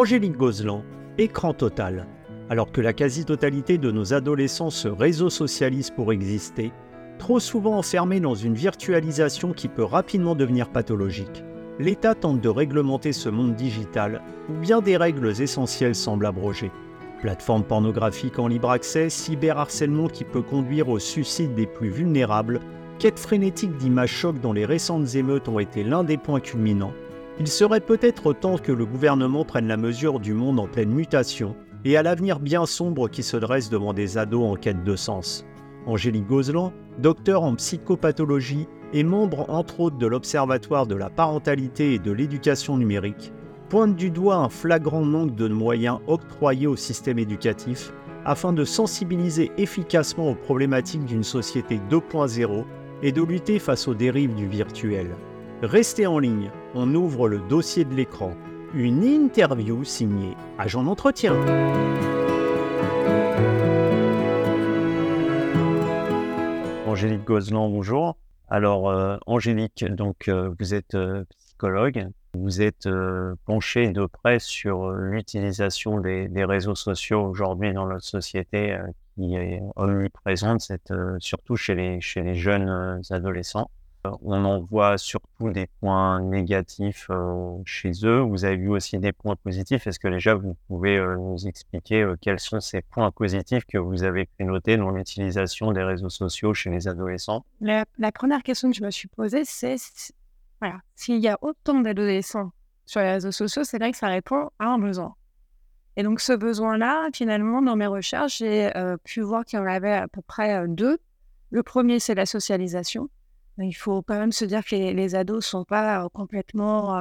Angélique Gozlan, écran total. Alors que la quasi-totalité de nos adolescents se réseau socialise pour exister, trop souvent enfermés dans une virtualisation qui peut rapidement devenir pathologique, l'État tente de réglementer ce monde digital où bien des règles essentielles semblent abrogées. Plateformes pornographiques en libre accès, cyberharcèlement qui peut conduire au suicide des plus vulnérables, quête frénétique d'images chocs dont les récentes émeutes ont été l'un des points culminants, il serait peut-être temps que le gouvernement prenne la mesure du monde en pleine mutation et à l'avenir bien sombre qui se dresse devant des ados en quête de sens. Angélique Gozlan, docteur en psychopathologie et membre entre autres de l'Observatoire de la parentalité et de l'éducation numérique, pointe du doigt un flagrant manque de moyens octroyés au système éducatif afin de sensibiliser efficacement aux problématiques d'une société 2.0 et de lutter face aux dérives du virtuel. Restez en ligne, on ouvre le dossier de l'écran. Une interview signée Agent d'entretien. Angélique Gozlan, bonjour. Alors, euh, Angélique, donc, euh, vous êtes euh, psychologue. Vous êtes penchée de près sur l'utilisation des, réseaux sociaux aujourd'hui dans notre société qui est omniprésente, surtout chez les jeunes adolescents. On en voit surtout des points négatifs euh, chez eux. Vous avez vu aussi des points positifs. Est-ce que déjà vous pouvez euh, nous expliquer euh, quels sont ces points positifs que vous avez pu noter dans l'utilisation des réseaux sociaux chez les adolescents? La, première question que je me suis posée, c'est s'il y a autant d'adolescents sur les réseaux sociaux, c'est là que ça répond à un besoin. Et donc ce besoin-là, finalement, dans mes recherches, j'ai pu voir qu'il y en avait à peu près deux. Le premier, c'est la socialisation. Il faut quand même se dire que les, ados ne sont pas complètement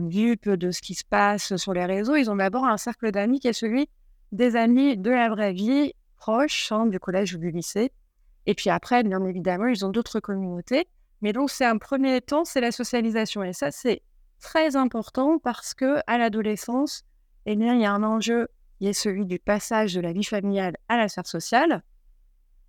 dupes de ce qui se passe sur les réseaux. Ils ont d'abord un cercle d'amis qui est celui des amis de la vraie vie, proches, hein, du collège ou du lycée. Et puis après, bien évidemment, ils ont d'autres communautés. Mais donc, c'est un premier temps, c'est la socialisation. Et ça, c'est très important parce que à l'adolescence, eh bien, il y a un enjeu qui est celui du passage de la vie familiale à la sphère sociale.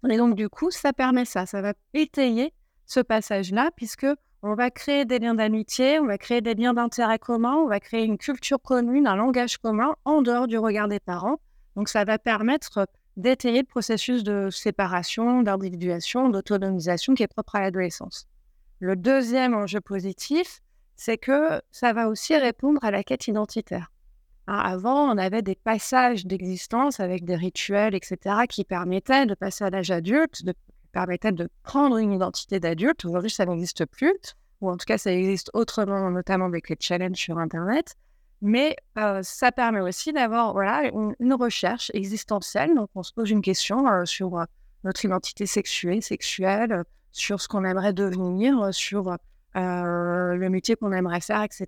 Et donc, du coup, ça permet ça. Ça va étayer ce passage-là, puisque on va créer des liens d'amitié, on va créer des liens d'intérêt commun, on va créer une culture commune, un langage commun en dehors du regard des parents. Donc ça va permettre d'étayer le processus de séparation, d'individuation, d'autonomisation qui est propre à l'adolescence. Le deuxième enjeu positif, c'est que ça va aussi répondre à la quête identitaire. Hein, avant, on avait des passages d'existence avec des rituels, etc., qui permettaient de passer à l'âge adulte, de permettait de prendre une identité d'adulte. Aujourd'hui, ça n'existe plus, ou en tout cas, ça existe autrement, notamment avec les challenges sur Internet. Mais euh, ça permet aussi d'avoir voilà, une, recherche existentielle. Donc, on se pose une question euh, sur euh, notre identité sexuée, sexuelle, sur ce qu'on aimerait devenir, sur le métier qu'on aimerait faire, etc.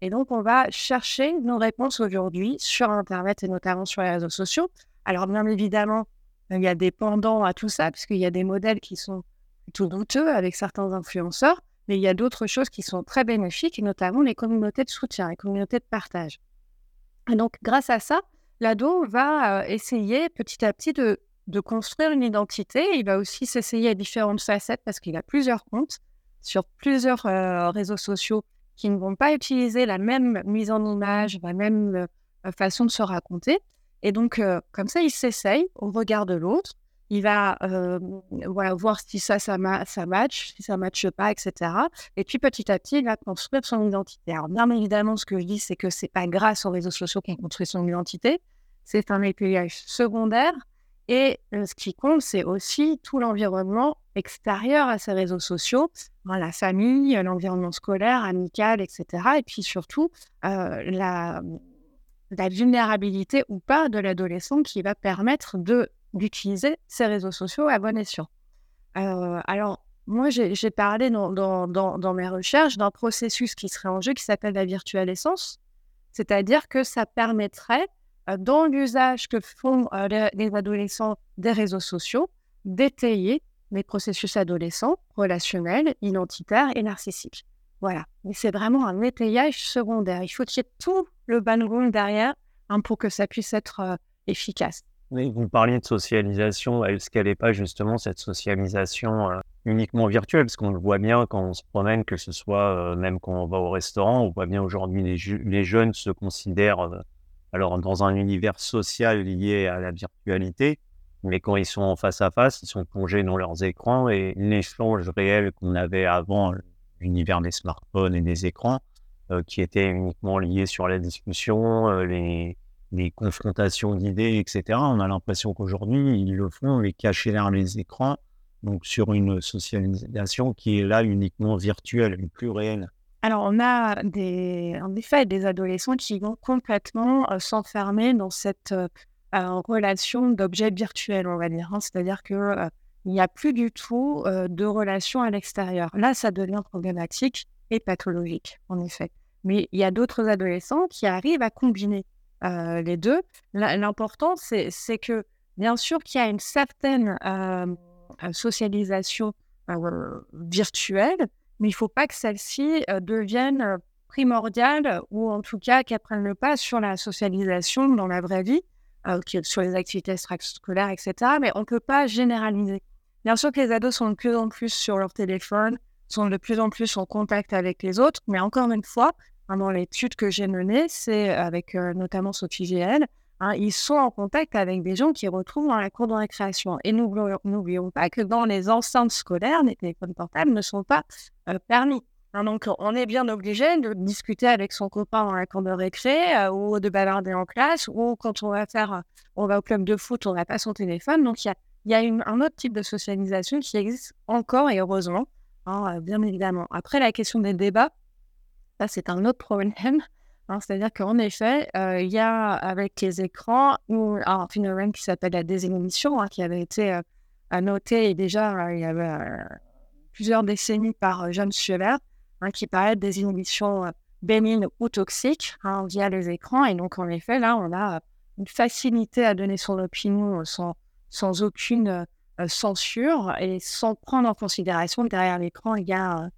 Et donc, on va chercher nos réponses aujourd'hui sur Internet et notamment sur les réseaux sociaux. Alors, bien évidemment, il y a des pendants à tout ça, puisqu'il y a des modèles qui sont plutôt douteux avec certains influenceurs, mais il y a d'autres choses qui sont très bénéfiques, et notamment les communautés de soutien, les communautés de partage. Et donc, grâce à ça, l'ado va euh, essayer petit à petit de, construire une identité. Il va aussi s'essayer à différentes facettes parce qu'il a plusieurs comptes sur plusieurs euh, réseaux sociaux qui ne vont pas utiliser la même mise en image, la même euh, façon de se raconter. Et donc, euh, comme ça, il s'essaye au regard de l'autre. Il va euh, voilà, voir si ça, ça, ça match, si ça ne matche pas, etc. Et puis, petit à petit, il va construire son identité. Alors, bien évidemment, ce que je dis, c'est que ce n'est pas grâce aux réseaux sociaux qu'on construit son identité. C'est un étayage secondaire. Et euh, ce qui compte, c'est aussi tout l'environnement extérieur à ces réseaux sociaux, hein, la famille, l'environnement scolaire, amical, etc. Et puis surtout, la, la vulnérabilité ou pas de l'adolescent qui va permettre de d'utiliser ces réseaux sociaux à bon escient. Euh, alors, moi, j'ai parlé dans, mes recherches d'un processus qui serait en jeu qui s'appelle la virtuelle essence, c'est-à-dire que ça permettrait, euh, dans l'usage que font euh, les, les, adolescents des réseaux sociaux, d'étayer les processus adolescents, relationnels, identitaires et narcissiques. Voilà. Mais c'est vraiment un étayage secondaire. Il faut qu'il y ait tout le background derrière hein, pour que ça puisse être euh, efficace. Vous parliez de socialisation. Est-ce qu'elle n'est pas justement cette socialisation euh, uniquement virtuelle? Parce qu'on le voit bien quand on se promène, que ce soit euh, même quand on va au restaurant, on voit bien aujourd'hui les, les, jeunes se considèrent alors dans un univers social lié à la virtualité, mais quand ils sont face à face, ils sont plongés dans leurs écrans et l'échange réel qu'on avait avant l'univers des smartphones et des écrans, euh, qui était uniquement lié sur la discussion, euh, les, confrontations d'idées, etc. On a l'impression qu'aujourd'hui, ils le font, mais cachés derrière les écrans, donc sur une socialisation qui est là uniquement virtuelle, mais plus réelle. Alors, on a en effet des adolescents qui vont complètement euh, s'enfermer dans cette relation d'objet virtuel, on va dire. Hein. C'est-à-dire que il n'y a plus du tout de relation à l'extérieur. Là, ça devient problématique et pathologique, en effet. Mais il y a d'autres adolescents qui arrivent à combiner les deux. L'important, c'est que, bien sûr, qu'il y a une certaine socialisation virtuelle, mais il ne faut pas que celle-ci devienne primordiale ou en tout cas qu'elle prenne le pas sur la socialisation dans la vraie vie, sur les activités extrascolaires, etc. Mais on ne peut pas généraliser. Bien sûr que les ados sont de plus en plus sur leur téléphone, sont de plus en plus en contact avec les autres, mais encore une fois, dans l'étude que j'ai menée, c'est avec euh, notamment Sophie GL, hein, ils sont en contact avec des gens qu'ils retrouvent dans la cour de récréation. Et n'oublions pas que dans les enceintes scolaires, les téléphones portables ne sont pas euh, permis. Hein, donc, on est bien obligé de discuter avec son copain dans la cour de récré euh, ou de bavarder en classe ou quand on va faire, on va au club de foot, on n'a pas son téléphone. Donc, il y a, un autre type de socialisation qui existe encore et heureusement, hein, bien évidemment. Après, la question des débats, ça, c'est un autre problème. Hein, c'est-à-dire qu'en effet, euh, il y a avec les écrans un phénomène qui s'appelle la désinhibition, hein, qui avait été euh, noté déjà euh, il y avait plusieurs décennies par John Schuller, qui parlait de désinhibition bénigne ou toxique via les écrans. Et donc, en effet, là, on a une facilité à donner son opinion sans, sans aucune censure et sans prendre en considération que derrière l'écran, il y a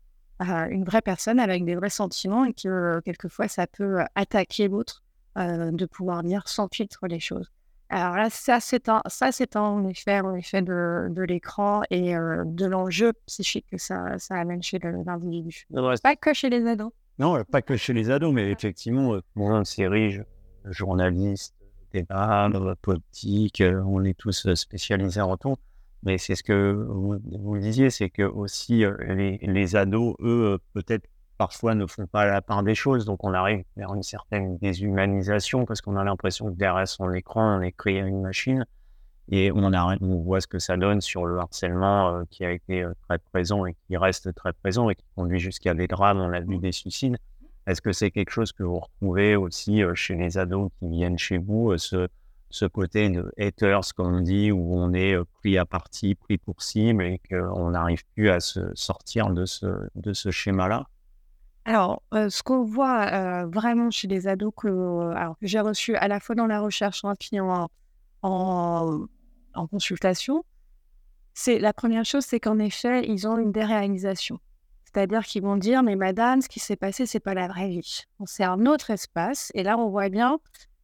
une vraie personne avec des vrais sentiments et que euh, quelquefois ça peut euh, attaquer l'autre euh, de pouvoir dire sans filtre les choses. Alors là, ça c'est un, ça c'est en effet, en effet de, de l'écran et de l'enjeu psychique que ça, ça amène chez l'individu. Pas que chez les ados. Non, pas que chez les ados, mais effectivement, une série, journaliste, débat, politique, on est tous spécialisés en tout. Mais c'est ce que vous, vous disiez, c'est que aussi euh, les, les, ados, eux, euh, peut-être parfois ne font pas la part des choses. Donc on arrive vers une certaine déshumanisation parce qu'on a l'impression que derrière son écran, on est créé à une machine. Et on, a, on voit ce que ça donne sur le harcèlement euh, qui a été très présent et qui reste très présent et qui conduit jusqu'à des drames, on a vu des suicides. Est-ce que c'est quelque chose que vous retrouvez aussi chez les ados qui viennent chez vous, ce, ce côté de haters, comme on dit, où on est euh, pris à partie, pris pour cible et qu'on n'arrive plus à se sortir de ce, schéma-là? Alors, euh, ce qu'on voit euh, vraiment chez les ados que, j'ai reçu à la fois dans la recherche et en, en, en consultation, c'est la première chose, c'est qu'en effet, ils ont une déréalisation. C'est-à-dire qu'ils vont dire, mais madame, ce qui s'est passé, c'est pas la vraie vie. C'est un autre espace. Et là, on voit bien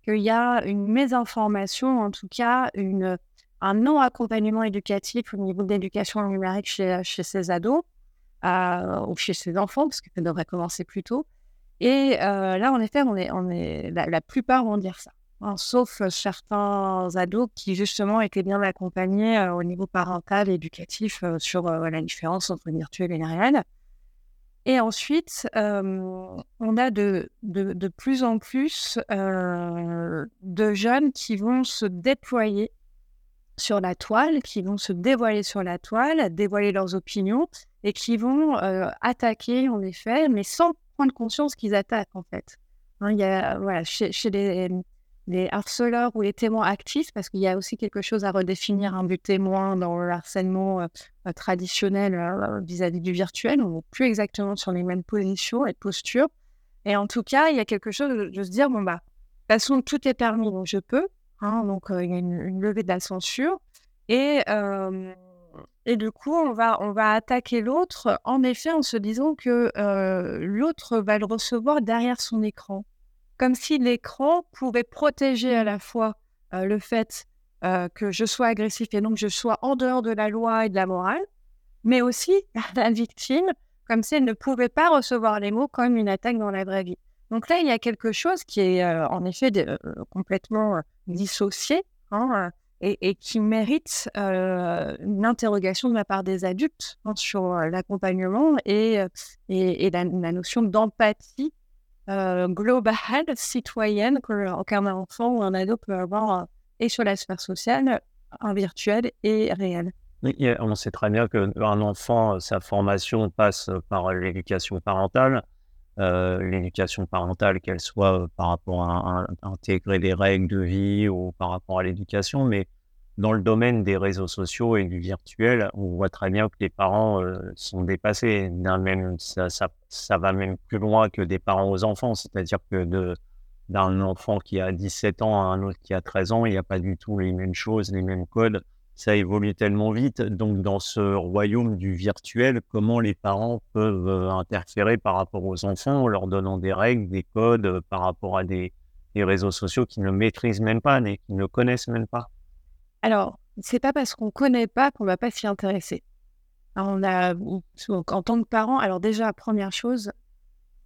qu'il y a une mésinformation, en tout cas une, un non-accompagnement éducatif au niveau de l'éducation numérique chez, chez ces ados euh, ou chez ces enfants, parce que ça devrait commencer plus tôt. Et euh, là, en effet, on est, on est, la, plupart vont dire ça, hein, sauf certains ados qui, justement, étaient bien accompagnés euh, au niveau parental et éducatif sur la différence entre virtuel et réel. Et ensuite, on a de, de, plus en plus de jeunes qui vont se déployer sur la toile, qui vont se dévoiler sur la toile, dévoiler leurs opinions et qui vont attaquer, en effet, mais sans prendre conscience qu'ils attaquent, en fait. Hein, y a, voilà, chez les, les harceleurs ou les témoins actifs, parce qu'il y a aussi quelque chose à redéfinir un but témoin dans le harcèlement euh, euh, traditionnel euh, vis-à-vis du virtuel. On n'est plus exactement sur les mêmes positions et postures. Et en tout cas, il y a quelque chose de, se dire, bon, bah, de toute façon, tout est permis, donc je peux. Hein, donc, il y a une, levée de la censure. Et, et du coup, on va, on va attaquer l'autre, en effet, en se disant que l'autre va le recevoir derrière son écran comme si l'écran pouvait protéger à la fois euh, le fait euh, que je sois agressif et donc je sois en dehors de la loi et de la morale, mais aussi la victime, comme si elle ne pouvait pas recevoir les mots comme une attaque dans la vraie vie. Donc là, il y a quelque chose qui est en effet complètement dissocié hein, et, qui mérite une interrogation de la part des adultes hein, sur l'accompagnement et, et, la, notion d'empathie globale, citoyenne qu'un enfant ou un ado peut avoir et sur la sphère sociale, en virtuel et réel. on sait très bien qu'un enfant, sa formation passe par l'éducation parentale. l'éducation parentale, qu'elle soit par rapport à, intégrer des règles de vie ou par rapport à l'éducation, mais dans le domaine des réseaux sociaux et du virtuel, on voit très bien que les parents sont dépassés. Ça, va même plus loin que des parents aux enfants, c'est-à-dire que d'un enfant qui a 17 ans à un autre qui a 13 ans, il n'y a pas du tout les mêmes choses, les mêmes codes. Ça évolue tellement vite. Donc, dans ce royaume du virtuel, comment les parents peuvent euh, interférer par rapport aux enfants en leur donnant des règles, des codes euh, par rapport à des, réseaux sociaux qu'ils ne maîtrisent même pas, qu'ils ne connaissent même pas? Alors, c'est pas parce qu'on ne connaît pas qu'on ne va pas s'y intéresser. on a, en tant que parent, alors déjà, première chose,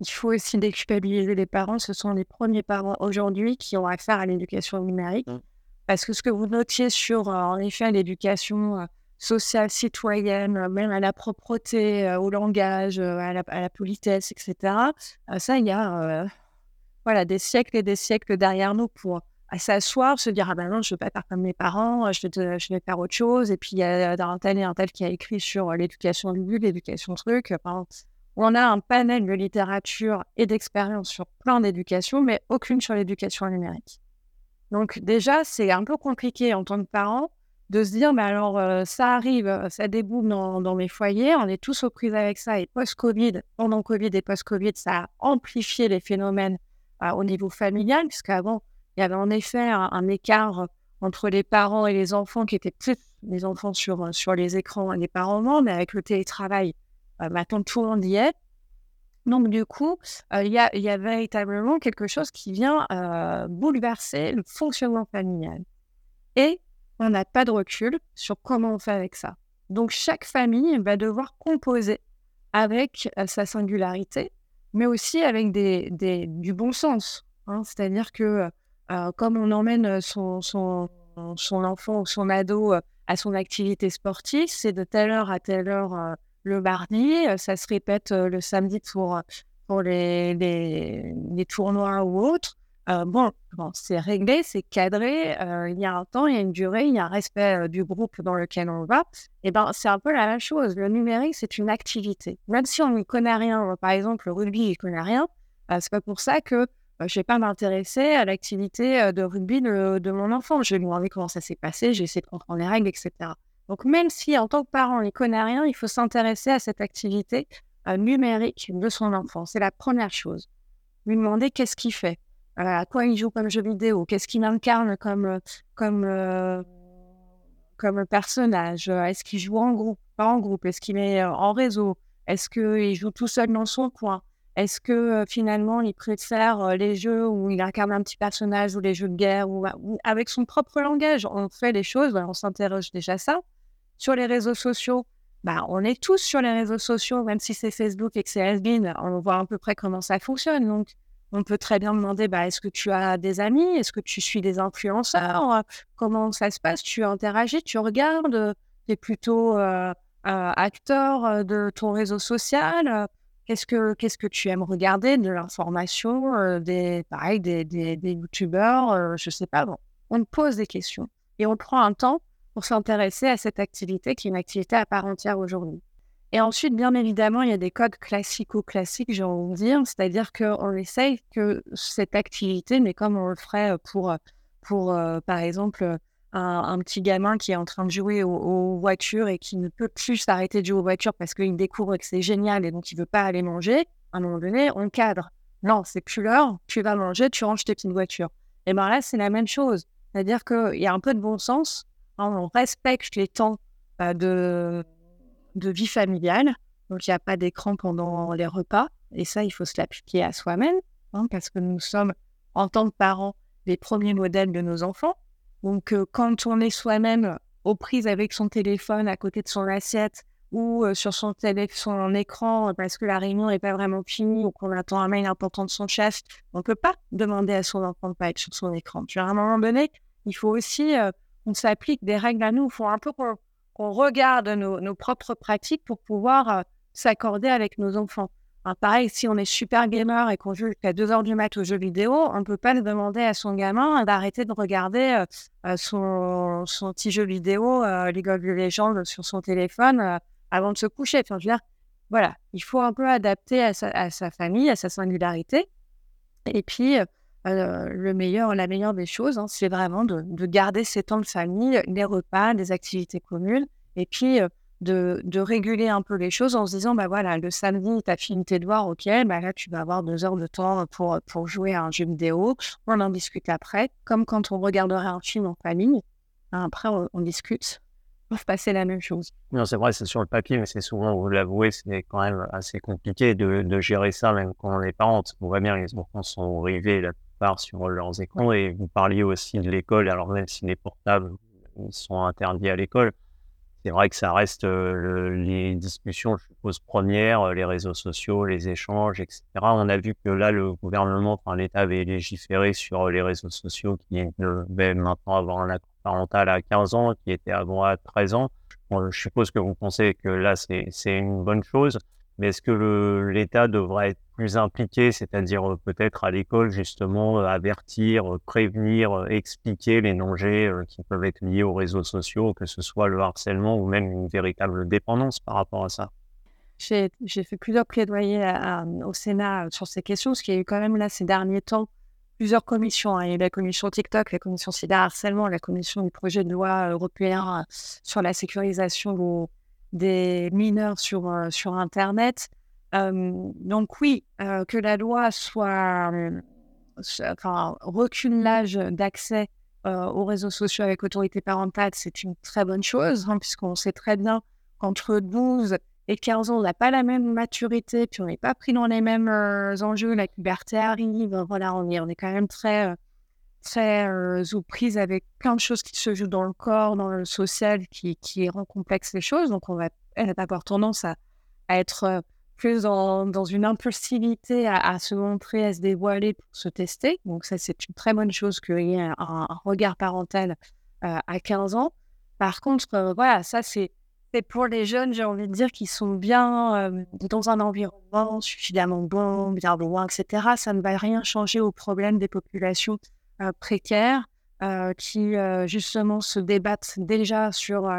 il faut aussi déculpabiliser les parents. Ce sont les premiers parents aujourd'hui qui ont affaire à l'éducation numérique. Mmh. Parce que ce que vous notiez sur, euh, en effet, l'éducation euh, sociale, citoyenne, euh, même à la propreté, au langage, à la, politesse, etc., ça, il y a voilà, des siècles et des siècles derrière nous pour s'asseoir, se dire Ah ben non, je ne veux pas faire comme mes parents, je vais, faire autre chose. Et puis, il y a un tel et un tel qui a écrit sur l'éducation du l'éducation truc on a un panel de littérature et d'expérience sur plein d'éducation, mais aucune sur l'éducation numérique. Donc déjà, c'est un peu compliqué en tant que parent de se dire, mais alors euh, ça arrive, ça déboule dans, mes foyers, on est tous aux prises avec ça, et post-Covid, pendant Covid et post-Covid, ça a amplifié les phénomènes euh, au niveau familial, puisqu'avant, il y avait en effet un, écart entre les parents et les enfants qui étaient plus les enfants sur, sur les écrans et les parents mais avec le télétravail, maintenant tout le monde y est. Donc, du coup, il y, a, véritablement quelque chose qui vient bouleverser le fonctionnement familial. Et on n'a pas de recul sur comment on fait avec ça. Donc, chaque famille va devoir composer avec sa singularité, mais aussi avec des, du bon sens. Hein. C'est-à-dire que comme on emmène son, son, son, enfant ou son ado à son activité sportive, c'est de telle heure à telle heure le mardi, ça se répète le samedi pour, pour les, les, tournois ou autres. bon, bon c'est réglé, c'est cadré, il y a un temps, il y a une durée, il y a un respect du groupe dans lequel on va. Et ben, c'est un peu la même chose. Le numérique, c'est une activité. Même si on ne connaît rien, par exemple, le rugby, il ne connaît rien, c'est pas pour ça que je ne vais pas m'intéresser à l'activité de rugby de, mon enfant. Je vais lui demander comment ça s'est passé, j'ai essayé de comprendre les règles, etc. Donc, même si en tant que parent, on n'y connaît rien, il faut s'intéresser à cette activité euh, numérique de son enfant. C'est la première chose. Lui demander qu'est-ce qu'il fait, euh, à quoi il joue comme jeu vidéo, qu'est-ce qu'il incarne comme, euh, comme, comme personnage, est-ce qu'il joue en groupe, pas en groupe, est-ce qu'il est en réseau, est-ce qu'il joue tout seul dans son coin, est-ce que finalement il préfère les jeux où il incarne un petit personnage ou les jeux de guerre ou, avec son propre langage? On fait les choses, on s'interroge déjà ça. Sur les réseaux sociaux, bah, on est tous sur les réseaux sociaux, même si c'est Facebook et que c'est Asbin, on voit à peu près comment ça fonctionne. Donc, on peut très bien demander bah, est-ce que tu as des amis? Est-ce que tu suis des influenceurs? Comment ça se passe? Tu interagis Tu regardes? Tu es plutôt acteur de ton réseau social? Qu'est-ce que, qu'est-ce que tu aimes regarder? De l'information des, Pareil, des, des, youtubeurs Je ne sais pas. Bon, on pose des questions et on prend un temps pour s'intéresser à cette activité qui est une activité à part entière aujourd'hui. Et ensuite, bien évidemment, il y a des codes classico-classiques, j'ai envie de dire, c'est-à-dire qu'on essaye que cette activité, mais comme on le ferait pour, pour euh, par exemple, un, petit gamin qui est en train de jouer aux, voitures et qui ne peut plus s'arrêter de jouer aux voitures parce qu'il découvre que c'est génial et donc il ne veut pas aller manger, à un moment donné, on cadre. Non, c'est plus l'heure, tu vas manger, tu ranges tes petites voitures. Et bien là, c'est la même chose. C'est-à-dire qu'il y a un peu de bon sens on respecte les temps euh, de, de vie familiale. Donc, il n'y a pas d'écran pendant les repas. Et ça, il faut se l'appliquer à soi-même, hein, parce que nous sommes, en tant que parents, les premiers modèles de nos enfants. Donc, euh, quand on est soi-même aux prises avec son téléphone à côté de son assiette, ou sur son écran parce que la réunion n'est pas vraiment finie ou qu'on attend un mail important de son chef, on ne peut pas demander à son enfant de pas être sur son écran. Tu vois, à un moment donné, il faut aussi qu'on s'applique des règles à nous. Il faut un peu qu'on regarde nos, propres pratiques pour pouvoir s'accorder avec nos enfants. Pareil, si on est super gamer et qu'on joue jusqu'à 2 heures du mat aux jeux vidéo, on ne peut pas demander à son gamin d'arrêter de regarder son, son, petit jeu vidéo, League of Legends, sur son téléphone avant de se coucher. Je veux dire, voilà, il faut un peu adapter à sa, famille, à sa singularité. Et puis, euh, le meilleur, la meilleure des choses, hein, c'est vraiment de, garder ces temps de famille, les repas, des activités communes, et puis de, réguler un peu les choses en se disant, bah voilà, le samedi, tu as fini tes devoirs, ok, bah là, tu vas avoir deux heures de temps pour, pour jouer à un jeu vidéo, on en discute après, comme quand on regarderait un film en famille. Après, on discute peuvent passer la même chose. Non, c'est vrai, c'est sur le papier, mais c'est souvent, vous l'avouez, c'est quand même assez compliqué de, de, gérer ça, même quand on est parents. On voit bien, les enfants sont rivés la plupart sur leurs écrans. Et vous parliez aussi de l'école, alors même si les portables sont interdits à l'école, c'est vrai que ça reste euh, les discussions, je suppose, premières, euh, les réseaux sociaux, les échanges, etc. On a vu que là, le gouvernement, enfin, l'État avait légiféré sur les réseaux sociaux qui devaient maintenant avoir un accord parental à 15 ans qui était avant à 13 ans. je suppose que vous pensez que là, c'est une bonne chose, mais est-ce que l'État devrait être plus impliqué, c'est-à-dire euh, peut-être à l'école, justement, euh, avertir, euh, prévenir, expliquer les dangers qui peuvent être liés aux réseaux sociaux, que ce soit le harcèlement ou même une véritable dépendance par rapport à ça j'ai fait plusieurs plaidoyers au Sénat sur ces questions, ce qui y a eu quand même là ces derniers temps plusieurs commissions. Hein. Il y a la commission TikTok, la commission cyberharcèlement, la commission du projet de loi européen sur la sécurisation des mineurs sur, sur Internet. Donc oui, que la loi soit, enfin, recule l'âge d'accès aux réseaux sociaux avec autorité parentale, c'est une très bonne chose, hein, puisqu'on sait très bien qu'entre 12 et 15 ans, on n'a pas la même maturité, puis on n'est pas pris dans les mêmes enjeux, la puberté arrive, voilà, on est, on est quand même très, très euh, aux prises avec plein de choses qui se jouent dans le corps, dans le social, qui, qui rend complexe les choses. Donc, on va, avoir tendance à, être plus dans, une impulsivité à, se montrer, à se dévoiler pour se tester. Donc, ça, c'est une très bonne chose qu'il y ait un, regard parental à 15 ans. Par contre, voilà, ça, c'est pour les jeunes, j'ai envie de dire, qui sont bien dans un environnement suffisamment bon, bien loin, etc. Ça ne va rien changer au problème des populations précaires qui, justement, se débattent déjà sur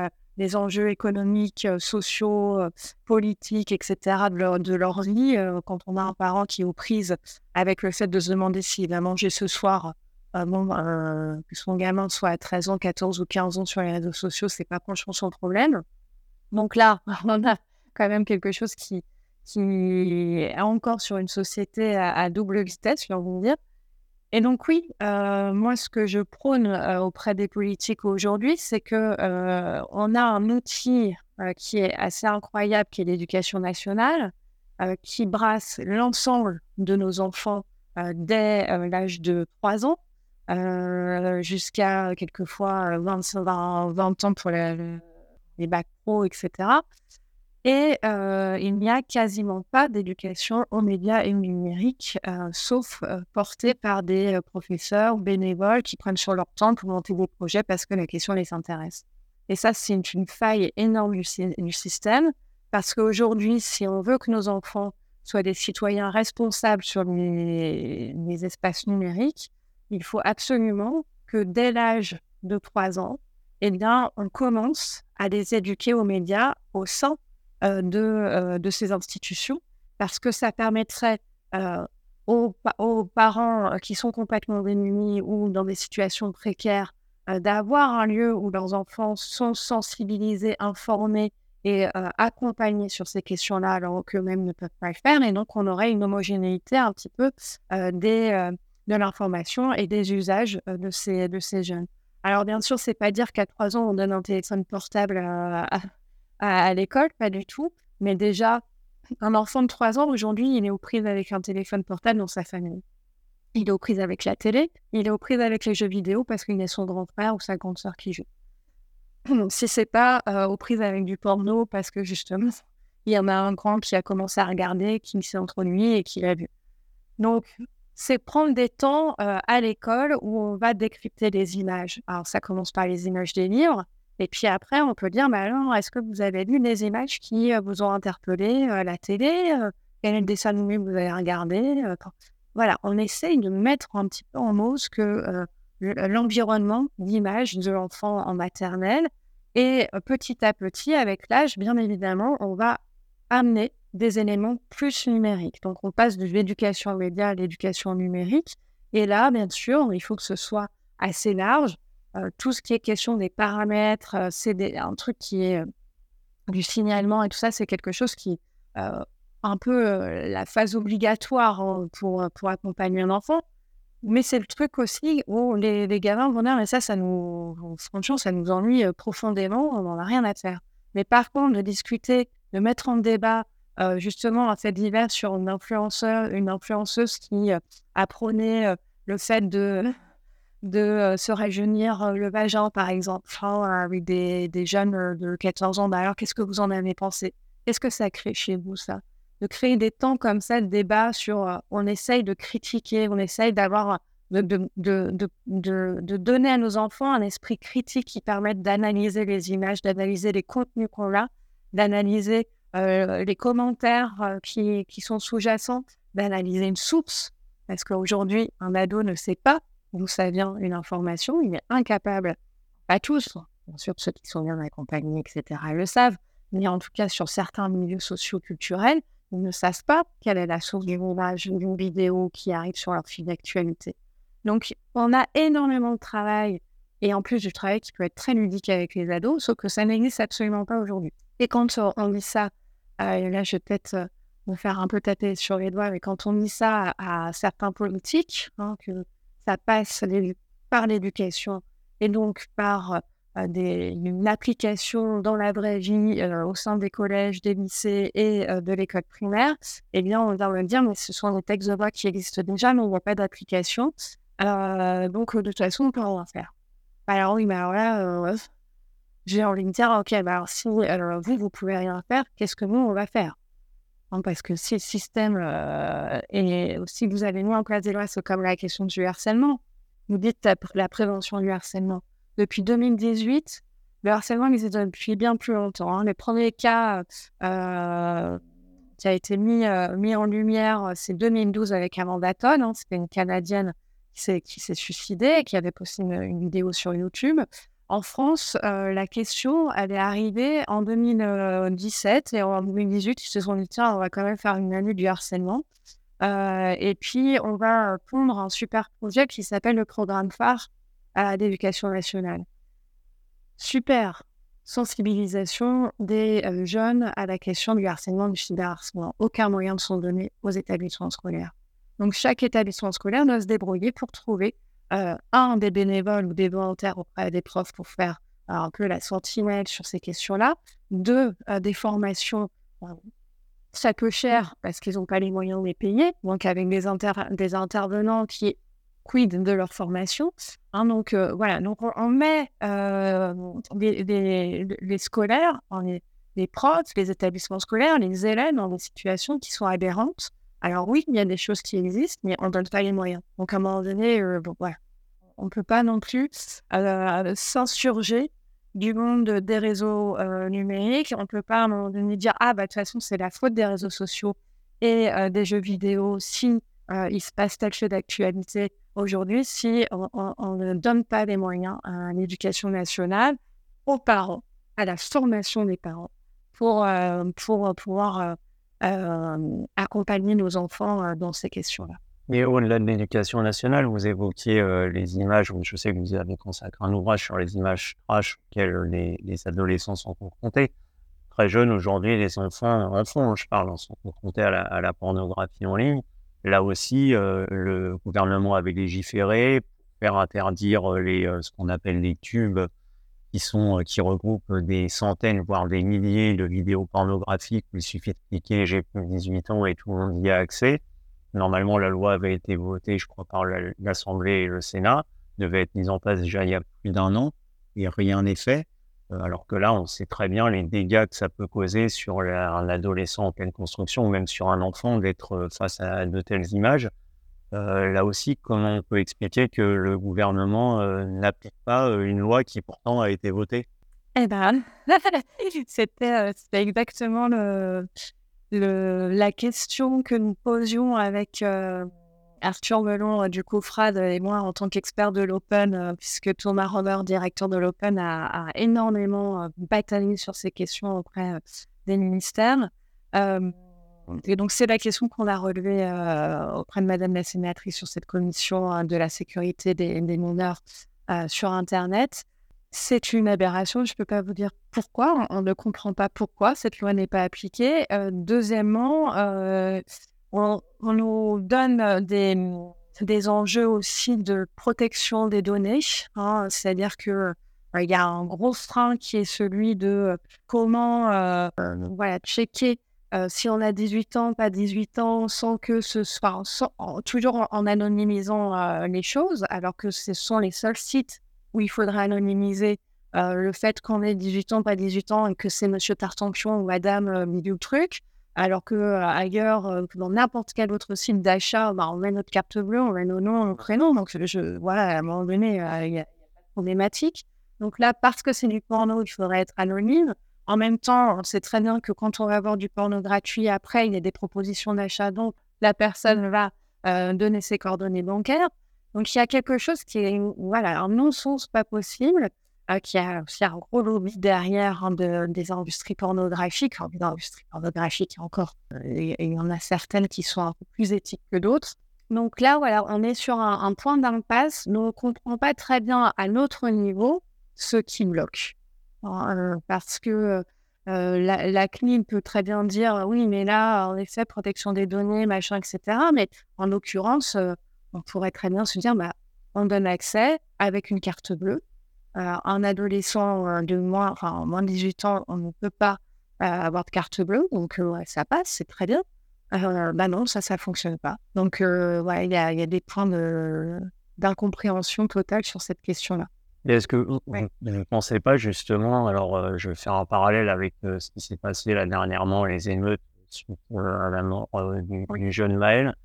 les enjeux économiques, sociaux, politiques, etc. de leur, de leur vie. quand on a un parent qui est aux prises avec le fait de se demander s'il va manger ce soir, bon, que son gamin soit à 13 ans, 14 ou 15 ans sur les réseaux sociaux, c'est pas franchement son problème. Donc là, on a quand même quelque chose qui, qui est encore sur une société à, double vitesse, je vais dire. Et donc oui, euh, moi ce que je prône euh, auprès des politiques aujourd'hui, c'est que euh, on a un outil qui est assez incroyable, qui est l'éducation nationale, qui brasse l'ensemble de nos enfants dès l'âge de 3 ans, jusqu'à quelquefois 20, 20, ans pour les bacs pro, etc. Et euh, il n'y a quasiment pas d'éducation aux médias et au numérique, euh, sauf euh, portée par des professeurs bénévoles qui prennent sur leur temps pour monter des projets parce que la question les intéresse. Et ça, c'est une, faille énorme du, système, parce qu'aujourd'hui, si on veut que nos enfants soient des citoyens responsables sur les, espaces numériques, il faut absolument que dès l'âge de 3 ans, eh bien, on commence à les éduquer aux médias au sein de, euh, de, ces institutions, parce que ça permettrait euh, aux, aux, parents qui sont complètement démunis ou dans des situations précaires d'avoir un lieu où leurs enfants sont sensibilisés, informés et accompagnés sur ces questions-là, alors qu'eux-mêmes ne peuvent pas le faire. Et donc, on aurait une homogénéité un petit peu des, de l'information et des usages de, ces, de ces jeunes. Alors, bien sûr, c'est pas dire qu'à trois ans, on donne un téléphone portable l'école, pas du tout. Mais déjà, un enfant de trois ans, aujourd'hui, il est aux prises avec un téléphone portable dans sa famille. Il est aux prises avec la télé, il est aux prises avec les jeux vidéo parce qu'il y a son grand frère ou sa grande sœur qui joue. si c'est pas aux prises avec du porno parce que justement, il y en a un grand qui a commencé à regarder, qui s'est introduit et qui l'a vu. Donc, c'est prendre des temps à l'école où on va décrypter les images. Alors, ça commence par les images des livres. Et puis après, on peut dire, bah alors, est-ce que vous avez lu des images qui vous ont interpellé à la télé Quel dessin animé vous avez regardé Voilà, on essaye de mettre un petit peu en mots ce que l'environnement d'image de l'enfant en maternelle. Et petit à petit, avec l'âge, bien évidemment, on va amener des éléments plus numériques. Donc, on passe de l'éducation média à l'éducation numérique. Et là, bien sûr, il faut que ce soit assez large. Tout ce qui est question des paramètres, c'est un truc qui est du signalement et tout ça, c'est quelque chose qui un peu la phase obligatoire hein, pour, pour accompagner un enfant. Mais c'est le truc aussi où les, les gamins vont dire, mais ça, ça nous, franchement, ça nous ennuie profondément, on n'en a rien à faire. Mais par contre, de discuter, de mettre en débat justement un fait divers sur une une influenceuse qui apprenait le fait de, de se rajeunir le vagin, par exemple, avec des, jeunes de 14 ans. Bah, alors, qu'est-ce que vous en avez pensé? Qu'est-ce que ça crée chez vous, ça? De créer des temps comme ça de débat sur, on essaye de critiquer, on essaye d'avoir, de, donner à nos enfants un esprit critique qui permette d'analyser les images, d'analyser les contenus qu'on a, d'analyser les commentaires qui, qui, sont sous-jacents, d'analyser une source. Parce qu'aujourd'hui, un ado ne sait pas d'où ça vient une information, il est incapable, pas tous, bien sûr ceux qui sont bien accompagnés, etc., le savent, mais en tout cas sur certains milieux sociaux-culturels, ne savent pas quelle est la source d'une image, d'une vidéo qui arrive sur leur fil d'actualité. Donc, on a énormément de travail, et en plus du travail qui peut être très ludique avec les ados, sauf que ça n'existe absolument pas aujourd'hui. Et quand on dit ça, euh, là, je vais peut-être euh, me faire un peu taper sur les doigts, mais quand on dit ça à, certains politiques, hein, que ça passe par l'éducation et donc par euh, une application dans la vraie vie euh, au sein des collèges, des lycées et euh, de l'école primaire, eh bien, on va me dire, mais ce sont des textes de loi qui existent déjà, mais il n'y a pas d'application. donc, de toute façon, on peut rien faire. Alors, oui, mais alors là, j'ai envie de dire, OK, alors, si vous, vous pouvez rien faire, qu'est-ce que nous, on va faire? Hein, Parce que si le système, et si vous avez mis en place des lois, c'est comme la question du harcèlement, vous dites la prévention du harcèlement depuis 2018. Le harcèlement existe depuis bien plus longtemps. Hein. Les premiers cas euh, qui a été mis, euh, mis en lumière, euh, c'est 2012 avec Amanda Todd. Hein. C'était une Canadienne qui s'est suicidée et qui avait posté une, vidéo sur YouTube. En France, la question, elle est arrivée en 2017 et en 2018, ils se sont dit, tiens, on va quand même faire une année du harcèlement. et puis, on va pondre un super projet qui s'appelle le programme phare à l'éducation nationale. Super sensibilisation des euh, jeunes à la question du harcèlement, du cyberharcèlement. Aucun moyen ne sont donnés aux établissements scolaires. Donc chaque établissement scolaire doit se débrouiller pour trouver euh, un des bénévoles ou des volontaires auprès des profs pour faire euh, un peu la sentinelle sur ces questions-là. Deux, des formations ça peu cher parce qu'ils n'ont pas les moyens de les payer. Donc avec des, des intervenants qui quid de leur formation. Hein, donc euh, voilà, donc on, met euh, les, scolaires, les, les profs, les établissements scolaires, les élèves dans des situations qui sont aberrantes. Alors oui, il y a des choses qui existent, mais on ne donne pas les moyens. Donc à un moment donné, euh, voilà. on ne peut pas non plus s'insurger du monde des réseaux numériques. On ne peut pas à un moment donné dire ah bah de toute façon c'est la faute des réseaux sociaux et des jeux vidéo si il se passe tel chose d'actualité aujourd'hui si on, ne donne pas les moyens à l'éducation nationale, aux parents, à la formation des parents, pour, euh, pour pouvoir euh, euh, accompagner nos enfants dans ces questions-là. Mais au-delà de l'éducation nationale, vous évoquiez les images, je sais que vous avez consacré un ouvrage sur les images trash auxquelles les, les adolescents sont confrontés. Très jeunes aujourd'hui, les enfants, enfants, je parle, sont confrontés à la, pornographie en ligne. Là aussi, euh, le gouvernement avait légiféré pour faire interdire euh, les, euh, ce qu'on appelle les tubes qui, sont, qui regroupent des centaines, voire des milliers de vidéos pornographiques où il suffit de cliquer j'ai plus de 18 ans et tout le monde y a accès. Normalement, la loi avait été votée, je crois, par l'Assemblée et le Sénat, devait être mise en place déjà il y a plus d'un an et rien n'est fait. alors que là, on sait très bien les dégâts que ça peut causer sur un adolescent en pleine construction ou même sur un enfant d'être face à de telles images. Là aussi, comment on peut expliquer que le gouvernement n'applique pas une loi qui pourtant a été votée Eh ben, c'était exactement le, la question que nous posions avec Arthur Melon du COFRAD et moi en tant qu'expert de l'Open, puisque Thomas Romer, directeur de l'Open, a, énormément bataillé sur ces questions auprès des ministères. Et donc, c'est la question qu'on a relevée auprès de Madame la sénatrice sur cette commission hein, de la sécurité des, des mineurs sur Internet. C'est une aberration, je ne peux pas vous dire pourquoi, on, ne comprend pas pourquoi cette loi n'est pas appliquée. deuxièmement, on, nous donne des, des, enjeux aussi de protection des données, hein, c'est-à-dire que il y a un gros frein qui est celui de comment voilà, checker si on a 18 ans, pas 18 ans, sans que ce soit, toujours en, anonymisant les choses, alors que ce sont les seuls sites où il faudrait anonymiser le fait qu'on ait 18 ans, pas 18 ans, et que c'est Monsieur Tartanpion ou Madame euh, Truc. Alors que ailleurs, dans n'importe quel autre site d'achat, bah, on met notre carte bleue, on met nos noms, nos prénoms. Donc, je, voilà, à un moment donné, il y a pas de problématique. Donc là, parce que c'est du porno, il faudrait être anonyme. En même temps, on sait très bien que quand on va avoir du porno gratuit, après, il y a des propositions d'achat, donc la personne va donner ses coordonnées bancaires. Donc il y a quelque chose qui est voilà, un non-sens pas possible. Euh, qui a aussi un gros lobby derrière hein, des industries pornographiques. Enfin, des industries pornographiques, encore, euh, il y en a certaines qui sont un peu plus éthiques que d'autres. Donc là, voilà, on est sur un, point d'impasse. Nous ne comprenons pas très bien à notre niveau ce qui bloque. Euh, parce que la, la, CNIL peut très bien dire oui, mais là, en effet, protection des données, machin, etc. Mais en l'occurrence, on pourrait très bien se dire bah, on donne accès avec une carte bleue un adolescent euh, de moins, enfin, moins de 18 ans, on ne peut pas euh, avoir de carte bleue, donc euh, ça passe, c'est très bien. bah non, ça, ça fonctionne pas. Donc, il y a, des points d'incompréhension totale sur cette question-là. Est-ce que vous ne pensez pas justement, alors je vais faire un parallèle avec ce qui s'est passé là dernièrement, les émeutes à la mort du, jeune Maël,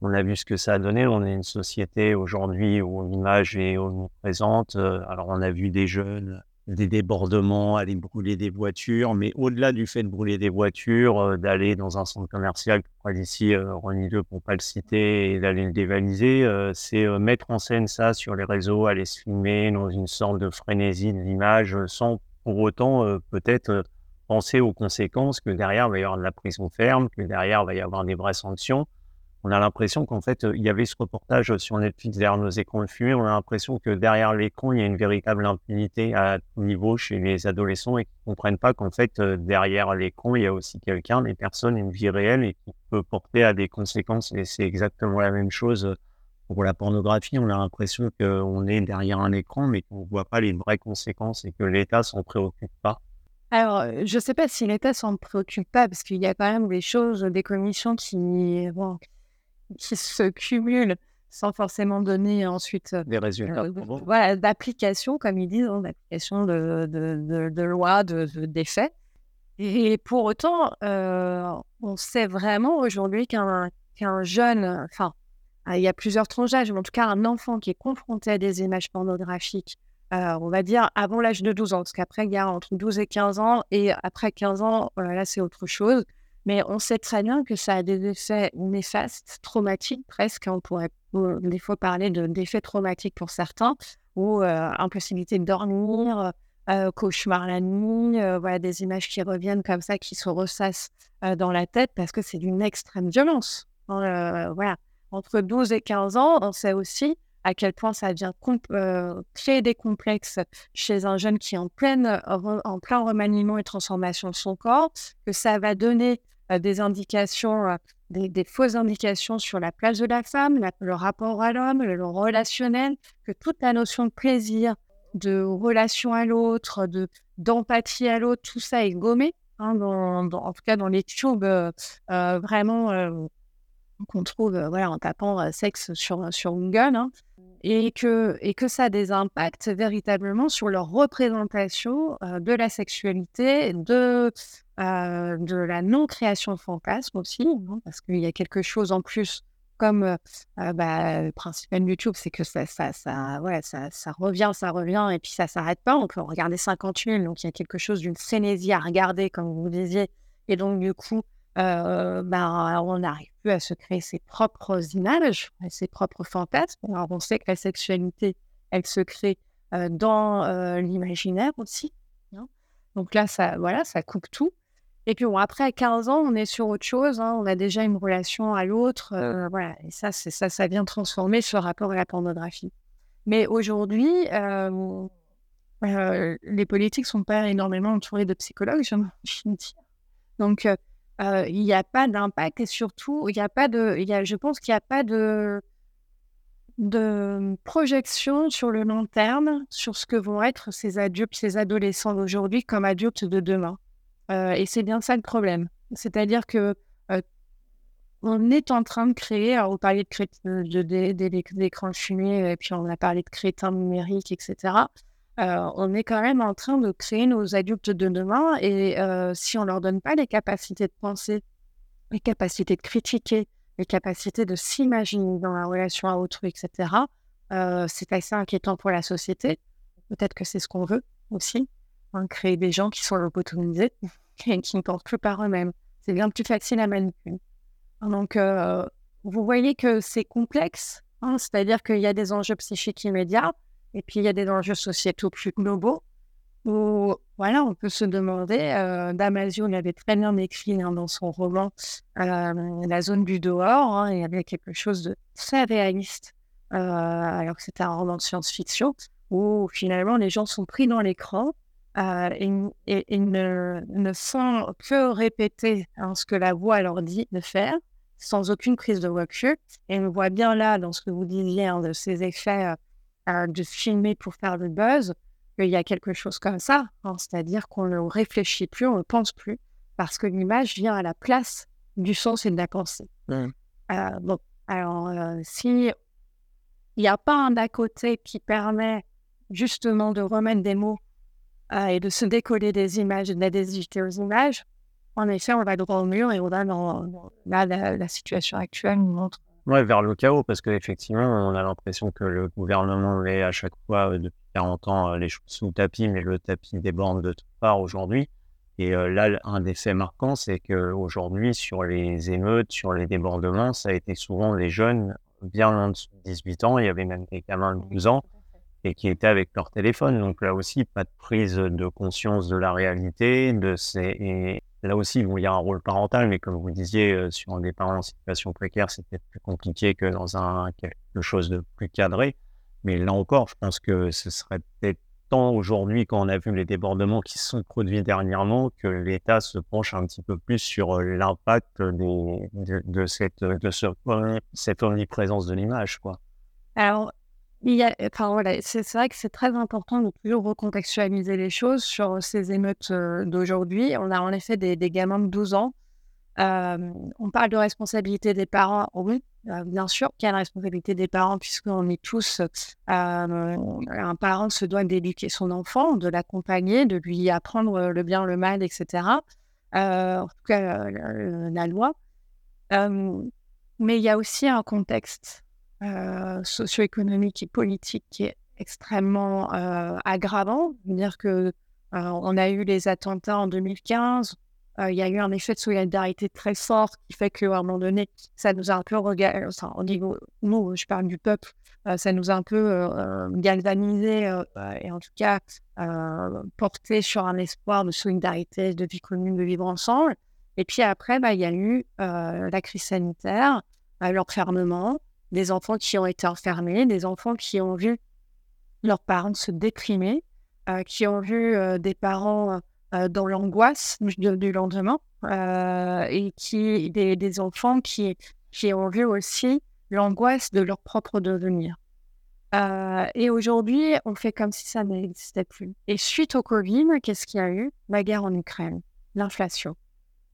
on a vu ce que ça a donné. On est une société aujourd'hui où l'image est omniprésente. Euh, alors, on a vu des jeunes, des débordements, aller brûler des voitures. Mais au-delà du fait de brûler des voitures, euh, d'aller dans un centre commercial, près d'ici, euh, René 2 pour pas le citer, et d'aller le dévaliser, c'est mettre en scène ça sur les réseaux, aller se filmer dans une sorte de frénésie de l'image, sans pour autant peut-être penser aux conséquences que derrière il va y avoir de la prison ferme, que derrière il va y avoir des vraies sanctions on a l'impression qu'en fait, il y avait ce reportage sur Netflix derrière nos écrans de fumée. On a l'impression que derrière l'écran, il y a une véritable impunité à tout niveau chez les adolescents et qu'ils ne comprennent pas qu'en fait, derrière l'écran, il y a aussi quelqu'un, des personnes, une vie réelle et qui peut porter à des conséquences. Et c'est exactement la même chose pour la pornographie. On a l'impression qu'on est derrière un écran, mais qu'on ne voit pas les vraies conséquences et que l'État s'en préoccupe pas. Alors, je ne sais pas si l'État s'en préoccupe pas, parce qu'il y a quand même des choses, des commissions qui, qui se cumulent sans forcément donner ensuite euh, des résultats. Euh, voilà, d'application, comme ils disent, hein, d'application de, de, de, loi, d'effets. Et pour autant, euh, on sait vraiment aujourd'hui qu'un qu'un jeune, enfin, il y a plusieurs tranches d'âge, mais en tout cas un enfant qui est confronté à des images pornographiques, on va dire avant l'âge de 12 ans, parce qu'après, il y a entre 12 et 15 ans, et après 15 ans, là, c'est autre chose. Mais on sait très bien que ça a des effets néfastes, traumatiques presque. On pourrait des fois parler d'effets traumatiques pour certains, ou euh, impossibilité de dormir, euh, cauchemar la nuit, euh, voilà, des images qui reviennent comme ça, qui se ressassent dans la tête parce que c'est d'une extrême violence. Hein, voilà. Entre 12 et 15 ans, on sait aussi à quel point ça vient créer des complexes chez un jeune qui est en plein remaniement et transformation de son corps, que ça va donner des indications, des, fausses indications sur la place de la femme, le rapport à l'homme, le relationnel, que toute la notion de plaisir, de relation à l'autre, de d'empathie à l'autre, tout ça est gommé. Hein, en tout cas, dans les tubes vraiment qu'on trouve voilà, en tapant sexe sur, sur Google. Hein. et, que, et que ça a des impacts véritablement sur leur représentation de la sexualité, de, de la non-création de fantasmes aussi, hein, parce qu'il y a quelque chose en plus comme bah, le principal YouTube, c'est que ça, ça, ça, ça, ça, revient, ça revient, et puis ça s'arrête pas. On peut regarder 50 000, donc il y a quelque chose d'une frénésie à regarder, comme vous disiez. Et donc, du coup, bah, on n'arrive plus à se créer ses propres images, ses propres fantasmes. Alors, on sait que la sexualité, elle se crée dans l'imaginaire aussi. Hein. Donc là, ça, voilà, ça coupe tout. Et puis bon, après, à 15 ans, on est sur autre chose. Hein. on a déjà une relation à l'autre. Euh, voilà. Et ça, c'est ça, ça vient transformer ce rapport à la pornographie. Mais aujourd'hui, euh, euh, les politiques sont pas énormément entourées de psychologues, je dire. Donc, il n'y a pas d'impact et surtout, il n'y a pas de, y a, je pense qu'il n'y a pas de, de projection sur le long terme sur ce que vont être ces adultes, ces adolescents d'aujourd'hui comme adultes de demain. Euh, et c'est bien ça le problème. C'est-à-dire que euh, on est en train de créer, alors on parlait de, d'écrans de, fumée, et puis on a parlé de crétins numériques, etc. Euh, on est quand même en train de créer nos adultes de demain, et si on leur donne pas les capacités de penser, les capacités de critiquer, les capacités de s'imaginer dans la relation à autrui, etc., c'est assez inquiétant pour la société. Peut-être que c'est ce qu'on veut aussi. Hein, créer des gens qui sont lobotomisés et qui ne portent plus par eux-mêmes. C'est bien plus facile à manipuler. Donc, euh, vous voyez que c'est complexe, hein, c'est-à-dire qu'il y a des enjeux psychiques immédiats et puis il y a des enjeux sociétaux plus globaux où, voilà, on peut se demander, euh, Damasio l'avait très bien écrit hein, dans son roman euh, La zone du dehors, il y avait quelque chose de très réaliste, alors que c'était un roman de science-fiction, où finalement les gens sont pris dans l'écran euh, et, ne, ne, font que répéter hein, ce que la voix leur dit de faire, sans aucune prise de recul. Et on voit bien là, dans ce que vous disiez, hein, de ces effets euh, euh, de filmer pour faire le buzz, qu'il y a quelque chose comme ça, hein, c'est-à-dire qu'on ne réfléchit plus, on ne pense plus, parce que l'image vient à la place du sens et de la pensée. Mmh. bon, alors, si il n'y a pas un à côté qui permet justement de remettre des mots euh, et de se décoller des images, de la aux images, en effet, on va droit au mur et on dans, là, la, situation actuelle nous montre. Ouais, vers le chaos, parce qu'effectivement, on a l'impression que le gouvernement met à chaque fois, euh, depuis 40 ans, euh, les choses sous le tapis, mais le tapis déborde de toutes parts aujourd'hui. Et là, un des faits marquants, c'est qu'aujourd'hui, sur les émeutes, sur les débordements, ça a été souvent les jeunes bien en dessous de 18 ans. Il y avait même des gamins de 12 ans et qui étaient avec leur téléphone. Donc là aussi, pas de prise de conscience de la réalité. De ces... Et là aussi, il y a un rôle parental, mais comme vous disiez, euh, sur des parents en situation précaire, peut-être plus compliqué que dans un quelque chose de plus cadré. Mais là encore, je pense que ce serait peut-être temps aujourd'hui, quand on a vu les débordements qui se sont produits dernièrement, que l'État se penche un petit peu plus sur euh, l'impact de, cette, cette omniprésence de l'image. Alors, enfin, voilà, c'est vrai que c'est très important de toujours recontextualiser les choses sur ces émeutes d'aujourd'hui. On a en effet des, gamins de 12 ans. on parle de responsabilité des parents. Oui, bien sûr qu'il y a la responsabilité des parents, puisqu'on est tous. un parent se doit d'éduquer son enfant, de l'accompagner, de lui apprendre le bien, le mal, etc. en tout cas, la loi. mais il y a aussi un contexte euh, socio-économique et politique qui est extrêmement euh, aggravant. dire que euh, on a eu les attentats en 2015. Il y a eu un effet de solidarité très fort qui fait qu'à un moment donné, ça nous a un peu regardé, enfin, au niveau, nous, je parle du peuple, ça nous a un peu galvanisé et en tout cas porté sur un espoir de solidarité, de vie commune, de vivre ensemble. Et puis après, bah, il y a eu la crise sanitaire, l'enfermement, des enfants qui ont été enfermés, des enfants qui ont vu leurs parents se déprimer, euh, qui ont vu euh, des parents euh, dans l'angoisse du, lendemain, et qui des, enfants qui, qui ont vu aussi l'angoisse de leur propre devenir. et aujourd'hui, on fait comme si ça n'existait plus. Et suite au Covid, qu'est-ce qu'il y a eu? La guerre en Ukraine, l'inflation.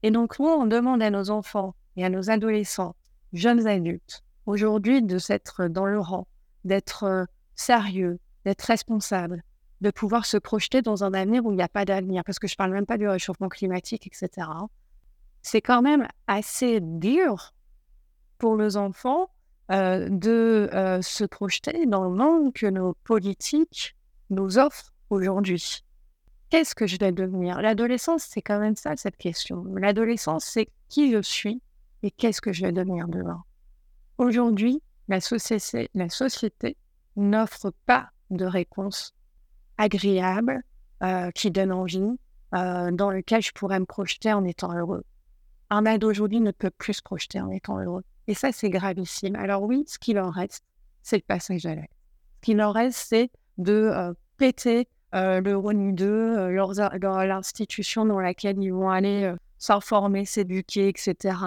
Et donc, nous, on demande à nos enfants et à nos adolescents, jeunes adultes, aujourd'hui de s'être dans le rang, d'être sérieux, d'être responsable, de pouvoir se projeter dans un avenir où il n'y a pas d'avenir, parce que je ne parle même pas du réchauffement climatique, etc. C'est quand même assez dur pour les enfants de se projeter dans le monde que nos politiques nous offrent aujourd'hui. Qu'est-ce que je vais devenir? L'adolescence, c'est quand même ça, cette question. L'adolescence, c'est qui je suis et qu'est-ce que je vais devenir demain? Aujourd'hui, la société, n'offre pas de réponse agréable euh, qui donne envie, euh, dans lequel je pourrais me projeter en étant heureux. Un ado aujourd'hui ne peut plus se projeter en étant heureux. Et ça, c'est gravissime. Alors oui, ce qu'il en reste, c'est le passage à l'acte. Ce qu'il en reste, c'est de euh, péter le RONI 2, l'institution dans laquelle ils vont aller s'informer, s'éduquer, etc.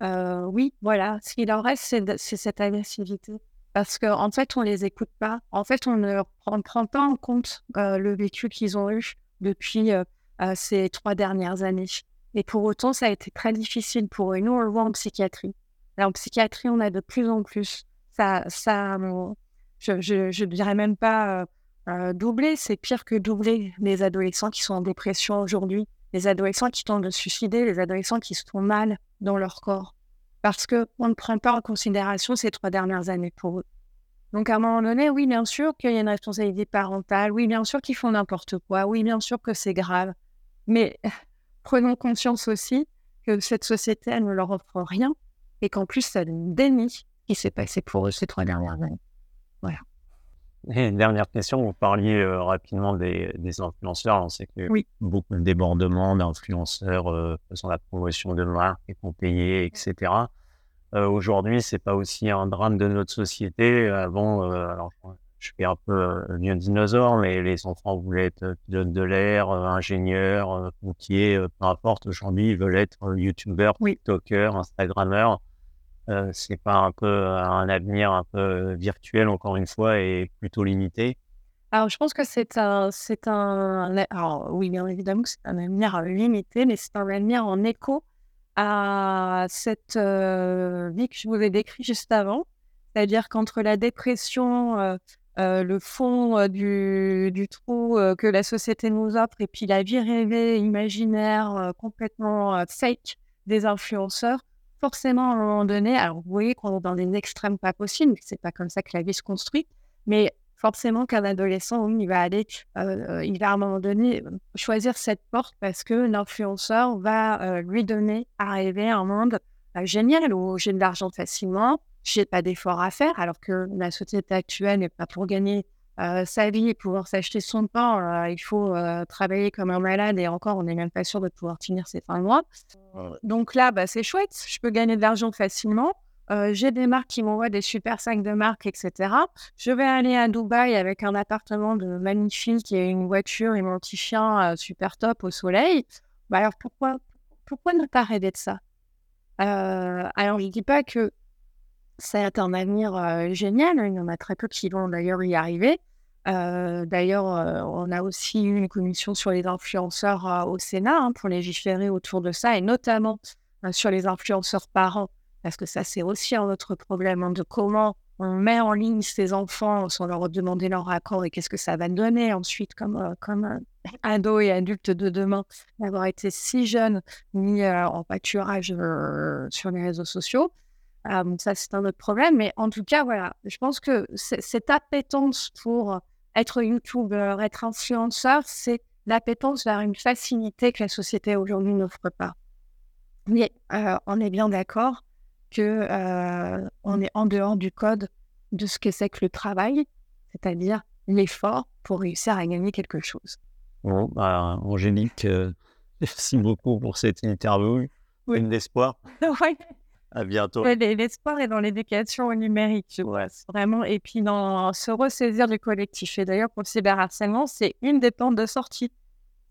oui, voilà, ce qu'il en reste, c'est cette agressivité parce qu'en en fait, on ne les écoute pas. En fait, on ne prend, pas en compte euh, le vécu qu'ils ont eu depuis euh, euh, ces trois dernières années. Et pour autant, ça a été très difficile pour eux. Nous, on le voit en psychiatrie. en psychiatrie, on a de plus en plus. Ça, ça je ne dirais même pas doubler, c'est pire que doubler les adolescents qui sont en dépression aujourd'hui, les adolescents qui tentent de se suicider, les adolescents qui se font mal dans leur corps parce qu'on ne prend pas en considération ces trois dernières années pour eux. Donc, à un moment donné, oui, bien sûr qu'il y a une responsabilité parentale, oui, bien sûr qu'ils font n'importe quoi, oui, bien sûr que c'est grave, mais prenons conscience aussi que cette société, elle ne leur offre rien et qu'en plus, ça dénie ce qui s'est passé pour eux ces trois dernières années. Voilà. Et une dernière question, vous parliez euh, rapidement des, influenceurs. On sait que oui. beaucoup de débordements d'influenceurs euh, faisant la promotion de marques et qu'on payait, etc. Euh, Aujourd'hui, c'est pas aussi un drame de notre société. Avant, euh, alors je suis un peu vieux dinosaure, mais les enfants voulaient être pilotes de l'air, ingénieurs, pompiers, peu importe. Aujourd'hui, ils veulent être youtubeurs, tiktokers, instagrammeurs. Euh, c'est pas un peu un avenir un peu virtuel encore une fois et plutôt limité. Alors je pense que c'est un, c'est un, alors oui bien évidemment que c'est un avenir limité, mais c'est un avenir en écho à cette euh, vie que je vous ai décrite juste avant, c'est-à-dire qu'entre la dépression, euh, le fond du, du, trou que la société nous offre et puis la vie rêvée, imaginaire, complètement fake des influenceurs, forcément, à un moment donné, alors vous voyez qu'on est dans des extrêmes pas possibles, c'est pas comme ça que la vie se construit, mais forcément qu'un adolescent, il va aller, euh, il va à un moment donné choisir cette porte parce que l'influenceur va euh, lui donner à rêver un monde euh, génial où j'ai de l'argent facilement, j'ai pas d'efforts à faire, alors que la société actuelle n'est pas pour gagner euh, sa vie et pouvoir s'acheter son pain, euh, il faut euh, travailler comme un malade et encore, on n'est même pas sûr de pouvoir finir ses fins de mois. Donc là, bah, c'est chouette, je peux gagner de l'argent facilement. j'ai des marques qui m'envoient des super sacs de marque, etc. Je vais aller à Dubaï avec un appartement de magnifique et une voiture et mon petit chien super top au soleil. Bah alors pourquoi, pourquoi ne pas rêver de ça? Alors je ne dis pas que c'est un avenir génial. Il y en a très peu qui vont d'ailleurs y arriver. d'ailleurs, on a aussi eu une commission sur les influenceurs au Sénat hein, pour légiférer autour de ça, et notamment sur les influenceurs parents, parce que ça, c'est aussi un autre problème hein, de comment on met en ligne ses enfants sans leur demander leur accord et qu'est-ce que ça va donner ensuite comme, comme ado et adulte de demain d'avoir été si jeune mis en pâturage sur les réseaux sociaux. Ah, ça, c'est un autre problème. Mais en tout cas, voilà, je pense que cette appétence pour être youtubeur, être influenceur, c'est l'appétence vers une facilité que la société aujourd'hui n'offre pas. Mais euh, on est bien d'accord que euh, on est en dehors du code de ce que c'est que le travail, c'est-à-dire l'effort pour réussir à gagner quelque chose. Bon, bah, Angélique, euh, merci beaucoup pour cette interview. Oui. Une d'espoir. oui. À bientôt. L'espoir est dans l'éducation numérique, je vois. Vraiment. Et puis, dans se ressaisir du collectif. Et d'ailleurs, pour le cyberharcèlement, c'est une des portes de sortie.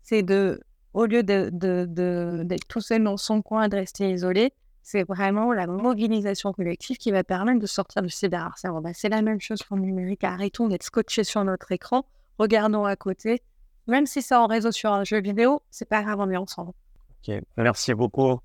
C'est de, au lieu d'être de, de, tout seul dans son coin, de rester isolé, c'est vraiment la mobilisation collective qui va permettre de sortir du cyberharcèlement. Ben, c'est la même chose pour le numérique. Arrêtons d'être scotchés sur notre écran. Regardons à côté. Même si c'est en réseau sur un jeu vidéo, c'est pas grave, on est ensemble. Ok, merci beaucoup.